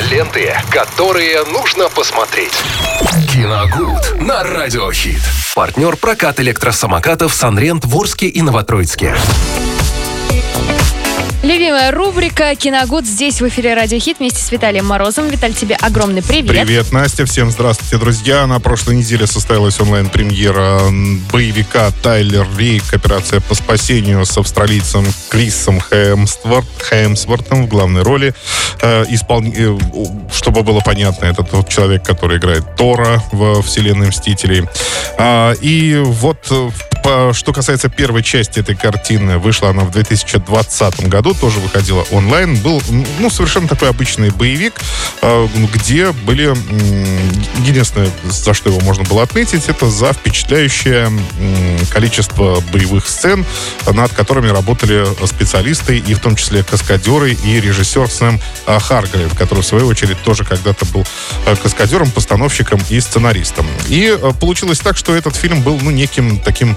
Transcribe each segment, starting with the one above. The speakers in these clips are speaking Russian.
Ленты, которые нужно посмотреть. Киногуд на Радиохит. Партнер прокат электросамокатов «Санрент» в Орске и Новотроицке. Любимая рубрика «Киногуд» здесь в эфире «Радио Хит» вместе с Виталием Морозом. Виталь, тебе огромный привет. Привет, Настя. Всем здравствуйте, друзья. На прошлой неделе состоялась онлайн-премьера боевика «Тайлер Рейк. Операция по спасению» с австралийцем Крисом Хэмсворт, Хэмсвортом в главной роли. Э, испол... Э, чтобы было понятно, это тот человек, который играет Тора в вселенной Мстителей. А, и вот в что касается первой части этой картины, вышла она в 2020 году, тоже выходила онлайн. Был, ну, совершенно такой обычный боевик, а, где были... Единственное, за что его можно было отметить, это за впечатляющее количество боевых сцен, над которыми работали специалисты, и в том числе каскадеры и режиссер Сэм а, Харгрейв, который, в свою очередь, тоже когда-то был а, каскадером, постановщиком и сценаристом. И получилось так, что этот фильм был, ну, неким таким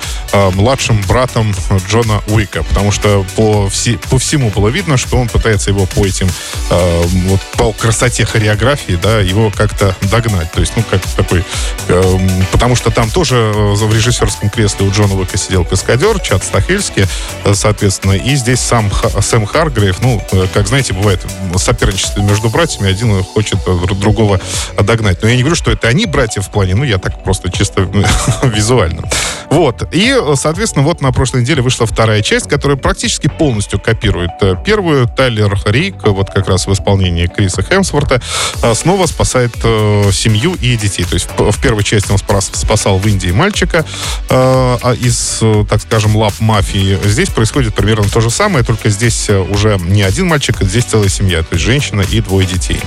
младшим братом Джона Уика, потому что по, все, по всему было видно, что он пытается его по этим, э, вот по красоте хореографии, да, его как-то догнать. То есть, ну, как такой, э, потому что там тоже э, в режиссерском кресле у Джона Уика сидел каскадер, Чад Стахельский, э, соответственно, и здесь сам Сэм Харгрейв, ну, э, как знаете, бывает соперничество между братьями, один хочет другого догнать. Но я не говорю, что это они братья в плане, ну, я так просто чисто визуально. Вот. И, соответственно, вот на прошлой неделе вышла вторая часть, которая практически полностью копирует э, первую. Тайлер Рейк, вот как раз в исполнении Криса Хемсворта, э, снова спасает э, семью и детей. То есть в первой части он спасал в Индии мальчика э, из, так скажем, лап мафии. Здесь происходит примерно то же самое, только здесь уже не один мальчик, а здесь целая семья, то есть женщина и двое детей.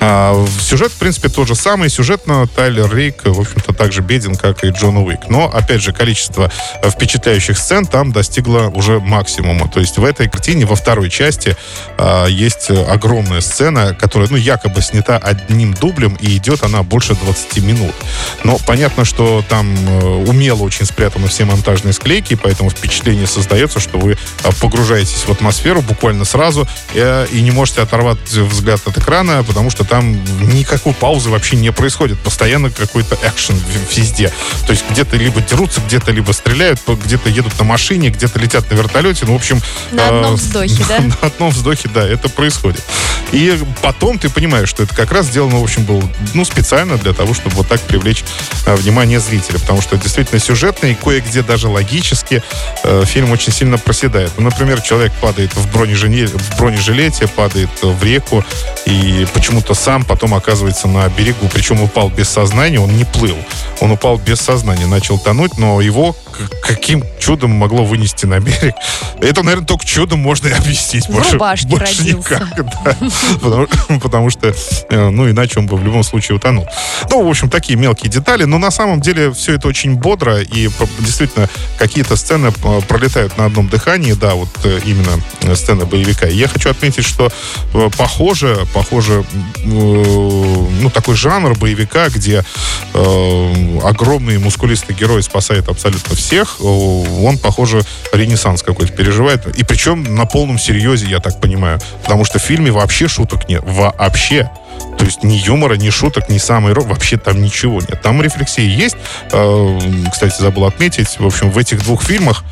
А, сюжет, в принципе, тот же самый. Сюжетно Тайлер Рейк, в общем-то, так же беден, как и Джон Уик. Но, опять же, количество впечатляющих сцен там достигло уже максимума. То есть в этой картине, во второй части, а, есть огромная сцена, которая, ну, якобы снята одним дублем, и идет она больше 20 минут. Но понятно, что там э, умело очень спрятаны все монтажные склейки, поэтому впечатление создается, что вы а, погружаетесь в атмосферу буквально сразу э, и не можете оторвать взгляд от экрана, потому что там никакой паузы вообще не происходит. Постоянно какой-то экшен везде. То есть где-то либо дерутся, где-то либо стреляют, где-то едут на машине, где-то летят на вертолете. Ну, в общем... На одном э, вздохе, да? На одном вздохе, да, это происходит. И потом ты понимаешь, что это как раз сделано, в общем, было ну, специально для того, чтобы вот так привлечь э, внимание зрителя. Потому что действительно сюжетно и кое-где даже логически э, фильм очень сильно проседает. Ну, например, человек падает в, бронежилете, в бронежилете, падает в реку, и почему-то сам потом оказывается на берегу. Причем упал без сознания, он не плыл. Он упал без сознания, начал тонуть, но его каким чудом могло вынести на берег. Это, наверное, только чудом можно и объяснить. В больше, больше родился. никак. Да. Потому, потому что, э, ну, иначе он бы в любом случае утонул. Ну, в общем, такие мелкие детали. Но на самом деле все это очень бодро. И действительно, какие-то сцены э, пролетают на одном дыхании. Да, вот э, именно сцена боевика. И я хочу отметить, что похоже, похоже, ну, такой жанр боевика, где огромный мускулистый герой спасает абсолютно всех, он, похоже, ренессанс какой-то переживает. И причем на полном серьезе, я так понимаю. Потому что в фильме вообще шуток нет. Вообще. То есть ни юмора, ни шуток, ни самый рок, вообще там ничего нет. Там рефлексии есть. Э, кстати, забыл отметить. В общем, в этих двух фильмах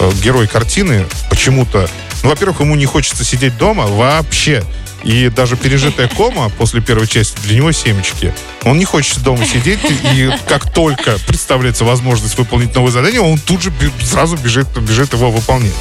э, герой картины почему-то... Ну, во-первых, ему не хочется сидеть дома вообще. И даже пережитая кома после первой части для него семечки. Он не хочет дома сидеть, и как только представляется возможность выполнить новое задание, он тут же сразу бежит, бежит его выполнять.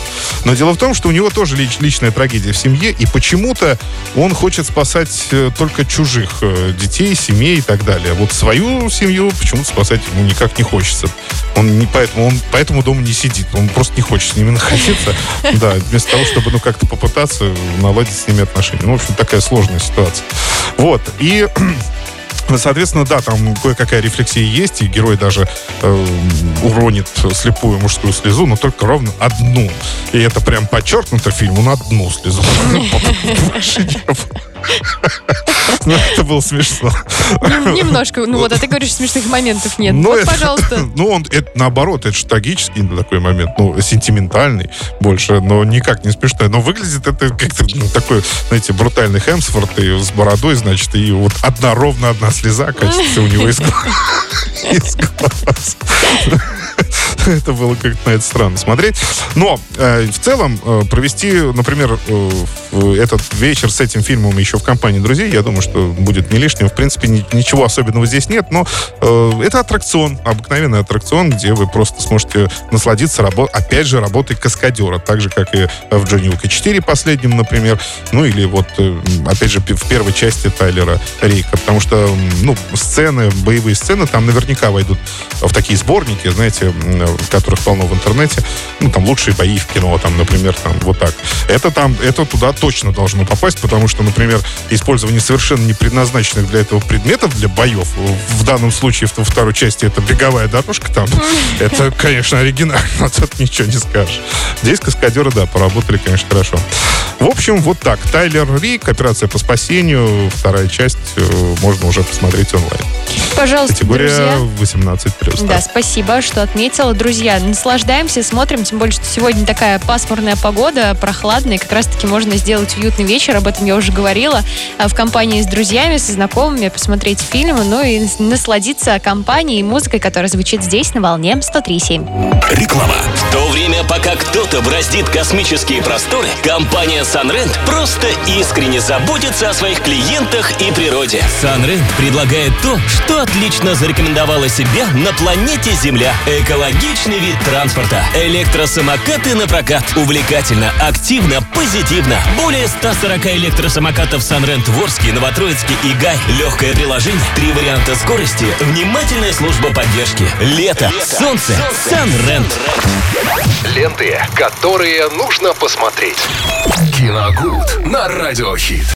Но дело в том, что у него тоже лич, личная трагедия в семье, и почему-то он хочет спасать э, только чужих э, детей, семей и так далее. Вот свою семью почему-то спасать ему никак не хочется. Он не поэтому, он поэтому дома не сидит. Он просто не хочет с ними находиться. Да, вместо того, чтобы ну как-то попытаться наладить с ними отношения. Ну, в общем, такая сложная ситуация. Вот. И Соответственно, да, там кое-какая рефлексия есть, и герой даже э, уронит слепую мужскую слезу, но только ровно одну. И это прям подчеркнуто фильму на одну слезу. Это было смешно. Немножко. Ну вот, а ты говоришь, смешных моментов нет. Ну, вот, пожалуйста. Ну, он, это наоборот, это же трагический такой момент. Ну, сентиментальный больше, но никак не смешной. Но выглядит это как-то ну, такой, знаете, брутальный Хемсворт и с бородой, значит, и вот одна, ровно одна слеза катится у него из глаз. это было как-то на это странно смотреть. Но э, в целом э, провести, например, э, этот вечер с этим фильмом еще в компании друзей, я думаю, что будет не лишним. В принципе, ни, ничего особенного здесь нет, но э, это аттракцион, обыкновенный аттракцион, где вы просто сможете насладиться, рабо- опять же, работой каскадера, так же, как и в Джонни Уика 4 последнем, например, ну или вот, э, опять же, в первой части Тайлера Рейка, потому что, ну, сцены, боевые сцены там наверняка войдут в такие сборники, знаете, которых полно в интернете. Ну, там лучшие бои в кино, там, например, там вот так. Это там, это туда точно должно попасть, потому что, например, использование совершенно не предназначенных для этого предметов для боев, в данном случае во второй части это беговая дорожка там, это, конечно, оригинально, тут ничего не скажешь. Здесь каскадеры, да, поработали, конечно, хорошо. В общем, вот так. Тайлер Рик, операция по спасению, вторая часть, э, можно уже посмотреть онлайн. Пожалуйста, Категория друзья. 18+. Да, спасибо, что отметила. Друзья, наслаждаемся, смотрим, тем более, что сегодня такая пасмурная погода, прохладная, как раз-таки можно сделать уютный вечер, об этом я уже говорила, а, в компании с друзьями, со знакомыми, посмотреть фильмы, ну и насладиться компанией и музыкой, которая звучит здесь на волне 103.7. Реклама. В то время, пока кто-то браздит космические просторы, компания Sunrent просто искренне заботится о своих клиентах и природе. Sunrent предлагает то, что отлично зарекомендовала себя на планете Земля. Экологичный вид транспорта. Электросамокаты на прокат. Увлекательно, активно, позитивно. Более 140 электросамокатов Sunrent Ворске, Новотроицкий и Гай. Легкое приложение. Три варианта скорости. Внимательная служба поддержки. Лето. Лето. Солнце. Sunrent. Ленты, которые нужно посмотреть. Киногуд на радиохит.